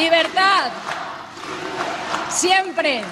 Libertad. Siempre,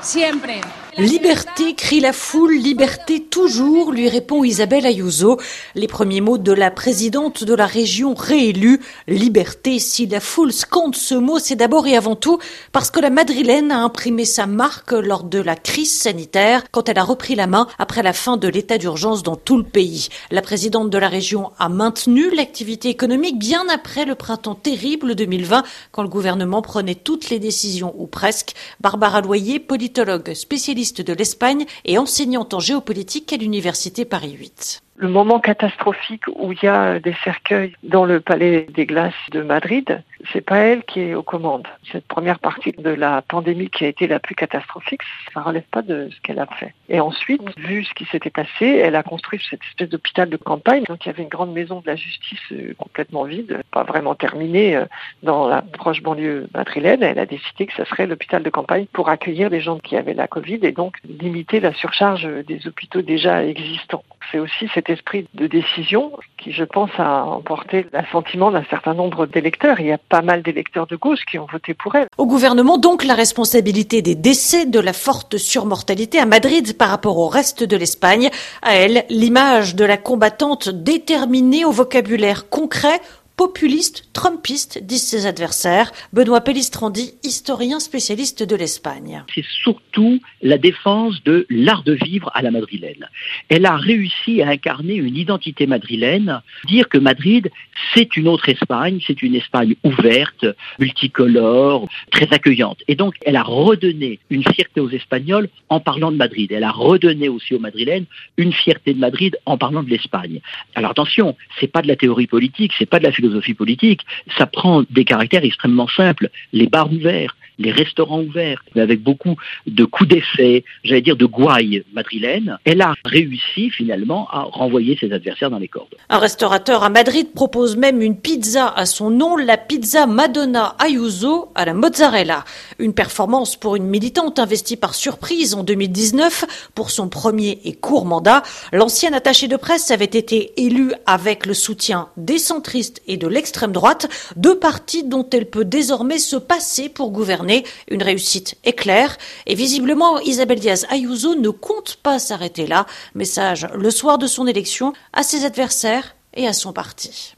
siempre. Liberté, crie la foule, liberté toujours, lui répond Isabelle Ayuso. Les premiers mots de la présidente de la région réélue. Liberté, si la foule scande ce mot, c'est d'abord et avant tout parce que la Madrilène a imprimé sa marque lors de la crise sanitaire quand elle a repris la main après la fin de l'état d'urgence dans tout le pays. La présidente de la région a maintenu l'activité économique bien après le printemps terrible 2020 quand le gouvernement prenait toutes les décisions ou presque. Barbara Loyer, politologue spécialiste de l'Espagne et enseignante en géopolitique à l'Université Paris 8 le moment catastrophique où il y a des cercueils dans le palais des glaces de Madrid, c'est pas elle qui est aux commandes. Cette première partie de la pandémie qui a été la plus catastrophique, ça relève pas de ce qu'elle a fait. Et ensuite, vu ce qui s'était passé, elle a construit cette espèce d'hôpital de campagne. Donc il y avait une grande maison de la justice euh, complètement vide, pas vraiment terminée euh, dans la proche banlieue madrilène. Elle a décidé que ça serait l'hôpital de campagne pour accueillir les gens qui avaient la Covid et donc limiter la surcharge des hôpitaux déjà existants. C'est aussi cet esprit de décision qui, je pense, a emporté l'assentiment d'un certain nombre d'électeurs. Il y a pas mal d'électeurs de gauche qui ont voté pour elle. Au gouvernement, donc, la responsabilité des décès, de la forte surmortalité à Madrid par rapport au reste de l'Espagne. À elle, l'image de la combattante déterminée au vocabulaire concret populiste, trumpiste, disent ses adversaires. Benoît Pellistrandi, historien spécialiste de l'Espagne. C'est surtout la défense de l'art de vivre à la madrilène. Elle a réussi à incarner une identité madrilène, dire que Madrid, c'est une autre Espagne, c'est une Espagne ouverte, multicolore, très accueillante. Et donc, elle a redonné une fierté aux Espagnols en parlant de Madrid. Elle a redonné aussi aux Madrilènes une fierté de Madrid en parlant de l'Espagne. Alors attention, c'est pas de la théorie politique, c'est pas de la philosophie politique, ça prend des caractères extrêmement simples. Les bars ouverts, les restaurants ouverts, mais avec beaucoup de coups d'effet, j'allais dire de gouaille madrilène, elle a réussi finalement à renvoyer ses adversaires dans les cordes. Un restaurateur à Madrid propose même une pizza à son nom, la pizza Madonna Ayuso à la mozzarella. Une performance pour une militante investie par surprise en 2019 pour son premier et court mandat. L'ancienne attachée de presse avait été élue avec le soutien des centristes et de l'extrême droite, deux partis dont elle peut désormais se passer pour gouverner une réussite éclair. Et visiblement, Isabelle Diaz Ayuso ne compte pas s'arrêter là. Message le soir de son élection à ses adversaires et à son parti.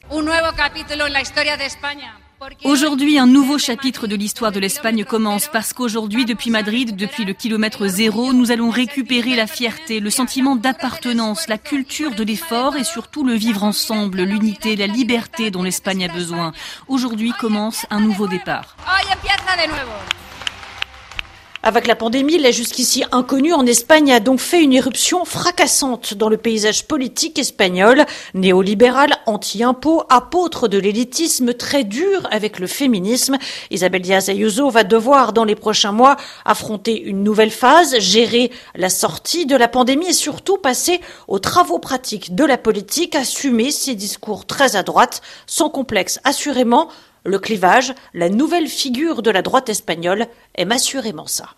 Aujourd'hui, un nouveau chapitre de l'histoire de l'Espagne commence parce qu'aujourd'hui, depuis Madrid, depuis le kilomètre zéro, nous allons récupérer la fierté, le sentiment d'appartenance, la culture de l'effort et surtout le vivre ensemble, l'unité, la liberté dont l'Espagne a besoin. Aujourd'hui commence un nouveau départ. Avec la pandémie, la jusqu'ici inconnue en Espagne a donc fait une éruption fracassante dans le paysage politique espagnol. Néolibéral, anti-impôt, apôtre de l'élitisme, très dur avec le féminisme, Isabel Díaz Ayuso va devoir dans les prochains mois affronter une nouvelle phase, gérer la sortie de la pandémie et surtout passer aux travaux pratiques de la politique, assumer ses discours très à droite, sans complexe assurément, le clivage, la nouvelle figure de la droite espagnole, aime assurément ça.